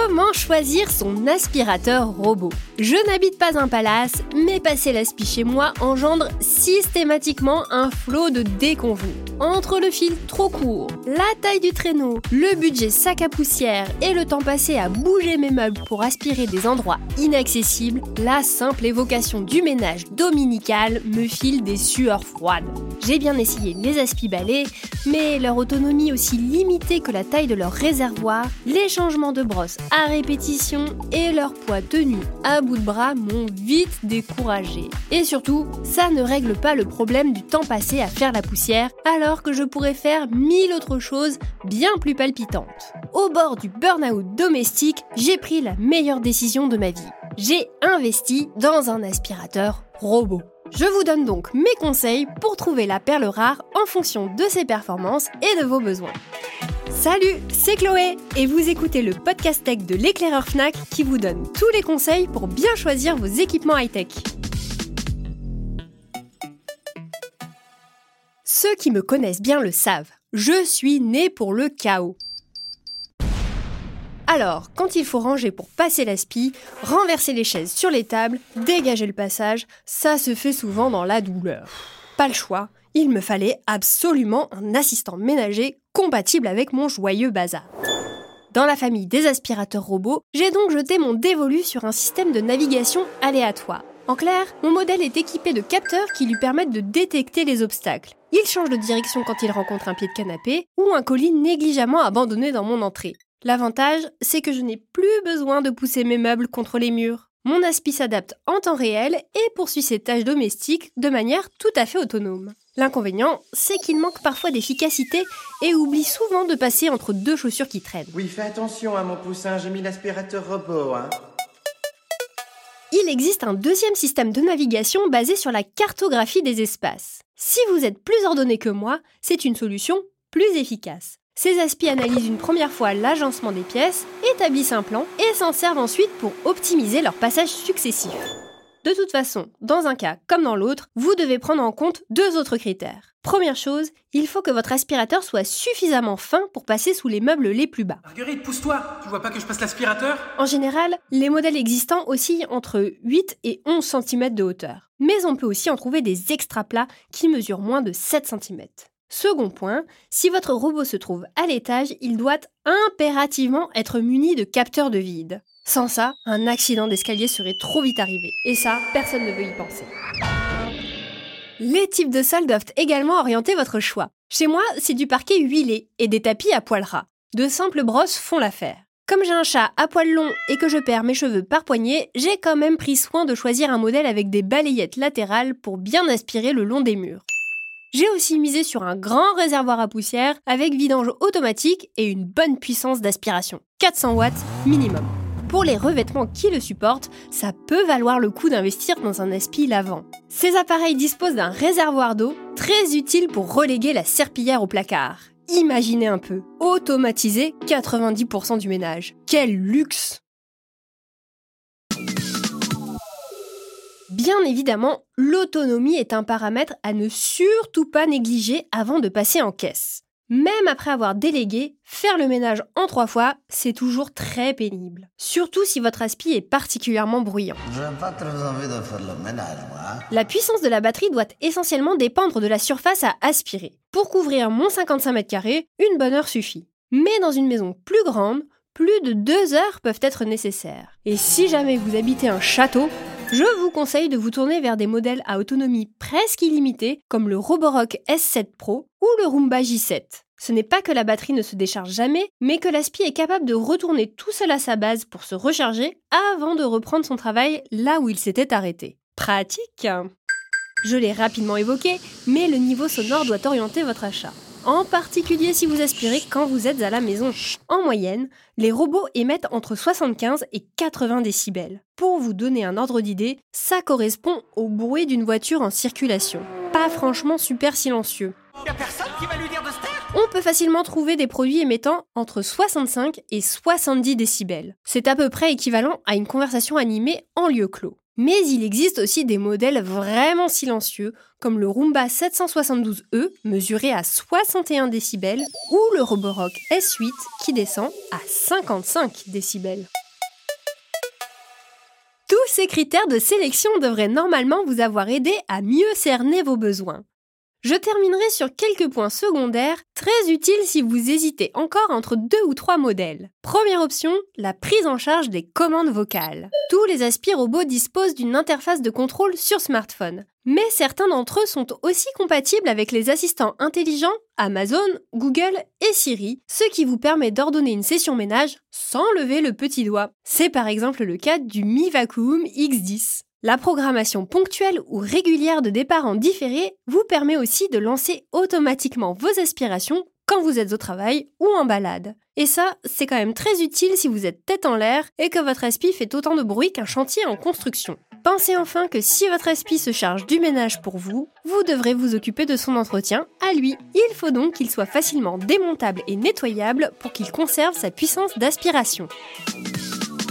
Comment choisir son aspirateur robot? Je n'habite pas un palace, mais passer l'aspi chez moi engendre systématiquement un flot de déconvenus. Entre le fil trop court, la taille du traîneau, le budget sac à poussière et le temps passé à bouger mes meubles pour aspirer des endroits inaccessibles, la simple évocation du ménage dominical me file des sueurs froides. J'ai bien essayé les aspi-balais, mais leur autonomie aussi limitée que la taille de leur réservoir, les changements de brosse à répétition et leur poids tenu à de bras m'ont vite découragé. Et surtout, ça ne règle pas le problème du temps passé à faire la poussière, alors que je pourrais faire mille autres choses bien plus palpitantes. Au bord du burn-out domestique, j'ai pris la meilleure décision de ma vie. J'ai investi dans un aspirateur robot. Je vous donne donc mes conseils pour trouver la perle rare en fonction de ses performances et de vos besoins. Salut, c'est Chloé et vous écoutez le podcast tech de l'éclaireur Fnac qui vous donne tous les conseils pour bien choisir vos équipements high-tech. Ceux qui me connaissent bien le savent, je suis né pour le chaos. Alors, quand il faut ranger pour passer l'aspi, renverser les chaises sur les tables, dégager le passage, ça se fait souvent dans la douleur. Pas le choix, il me fallait absolument un assistant ménager compatible avec mon joyeux bazar. Dans la famille des aspirateurs robots, j'ai donc jeté mon dévolu sur un système de navigation aléatoire. En clair, mon modèle est équipé de capteurs qui lui permettent de détecter les obstacles. Il change de direction quand il rencontre un pied de canapé ou un colis négligemment abandonné dans mon entrée. L'avantage, c'est que je n'ai plus besoin de pousser mes meubles contre les murs. Mon aspi s'adapte en temps réel et poursuit ses tâches domestiques de manière tout à fait autonome. L'inconvénient, c'est qu'il manque parfois d'efficacité et oublie souvent de passer entre deux chaussures qui traînent. Oui, fais attention à mon poussin, j'ai mis l'aspirateur robot, hein. Il existe un deuxième système de navigation basé sur la cartographie des espaces. Si vous êtes plus ordonné que moi, c'est une solution plus efficace. Ces aspis analysent une première fois l'agencement des pièces, établissent un plan et s'en servent ensuite pour optimiser leur passage successif. De toute façon, dans un cas comme dans l'autre, vous devez prendre en compte deux autres critères. Première chose, il faut que votre aspirateur soit suffisamment fin pour passer sous les meubles les plus bas. Marguerite, pousse-toi Tu vois pas que je passe l'aspirateur? En général, les modèles existants oscillent entre 8 et 11 cm de hauteur. Mais on peut aussi en trouver des extra plats qui mesurent moins de 7 cm. Second point, si votre robot se trouve à l'étage, il doit impérativement être muni de capteurs de vide. Sans ça, un accident d'escalier serait trop vite arrivé. Et ça, personne ne veut y penser. Les types de sol doivent également orienter votre choix. Chez moi, c'est du parquet huilé et des tapis à poils ras. De simples brosses font l'affaire. Comme j'ai un chat à poils longs et que je perds mes cheveux par poignée, j'ai quand même pris soin de choisir un modèle avec des balayettes latérales pour bien aspirer le long des murs. J'ai aussi misé sur un grand réservoir à poussière avec vidange automatique et une bonne puissance d'aspiration. 400 watts minimum. Pour les revêtements qui le supportent, ça peut valoir le coup d'investir dans un aspi lavant. Ces appareils disposent d'un réservoir d'eau très utile pour reléguer la serpillière au placard. Imaginez un peu, automatiser 90% du ménage. Quel luxe Bien évidemment, l'autonomie est un paramètre à ne surtout pas négliger avant de passer en caisse. Même après avoir délégué, faire le ménage en trois fois, c'est toujours très pénible. Surtout si votre aspi est particulièrement bruyant. pas très envie de faire le ménage, moi. La puissance de la batterie doit essentiellement dépendre de la surface à aspirer. Pour couvrir mon 55 m2, une bonne heure suffit. Mais dans une maison plus grande, plus de deux heures peuvent être nécessaires. Et si jamais vous habitez un château, je vous conseille de vous tourner vers des modèles à autonomie presque illimitée comme le Roborock S7 Pro ou le Roomba J7. Ce n'est pas que la batterie ne se décharge jamais, mais que l'aspi est capable de retourner tout seul à sa base pour se recharger avant de reprendre son travail là où il s'était arrêté. Pratique Je l'ai rapidement évoqué, mais le niveau sonore doit orienter votre achat en particulier si vous aspirez quand vous êtes à la maison. En moyenne, les robots émettent entre 75 et 80 décibels. Pour vous donner un ordre d'idée, ça correspond au bruit d'une voiture en circulation. Pas franchement super silencieux. On peut facilement trouver des produits émettant entre 65 et 70 décibels. C'est à peu près équivalent à une conversation animée en lieu clos. Mais il existe aussi des modèles vraiment silencieux, comme le Roomba 772E, mesuré à 61 décibels, ou le Roborock S8, qui descend à 55 décibels. Tous ces critères de sélection devraient normalement vous avoir aidé à mieux cerner vos besoins. Je terminerai sur quelques points secondaires très utiles si vous hésitez encore entre deux ou trois modèles. Première option, la prise en charge des commandes vocales. Tous les aspiro-robots disposent d'une interface de contrôle sur smartphone. Mais certains d'entre eux sont aussi compatibles avec les assistants intelligents Amazon, Google et Siri, ce qui vous permet d'ordonner une session ménage sans lever le petit doigt. C'est par exemple le cas du Mi Vacuum X10. La programmation ponctuelle ou régulière de départ en différé vous permet aussi de lancer automatiquement vos aspirations quand vous êtes au travail ou en balade. Et ça, c'est quand même très utile si vous êtes tête en l'air et que votre aspi fait autant de bruit qu'un chantier en construction. Pensez enfin que si votre aspi se charge du ménage pour vous, vous devrez vous occuper de son entretien à lui. Il faut donc qu'il soit facilement démontable et nettoyable pour qu'il conserve sa puissance d'aspiration.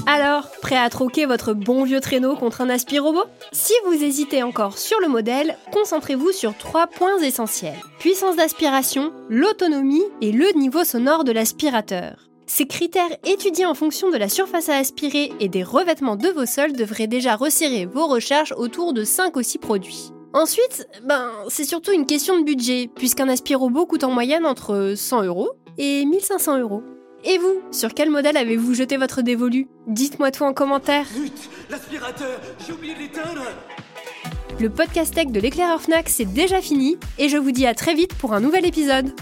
Alors, prêt à troquer votre bon vieux traîneau contre un aspirobot Si vous hésitez encore sur le modèle, concentrez-vous sur trois points essentiels. Puissance d'aspiration, l'autonomie et le niveau sonore de l'aspirateur. Ces critères étudiés en fonction de la surface à aspirer et des revêtements de vos sols devraient déjà resserrer vos recherches autour de 5 ou 6 produits. Ensuite, ben, c'est surtout une question de budget, puisqu'un aspirobot coûte en moyenne entre 100 euros et 1500 euros. Et vous, sur quel modèle avez-vous jeté votre dévolu? Dites-moi tout en commentaire. L'aspirateur J'ai oublié de l'éteindre Le podcast tech de l'éclaireur Fnac, c'est déjà fini, et je vous dis à très vite pour un nouvel épisode.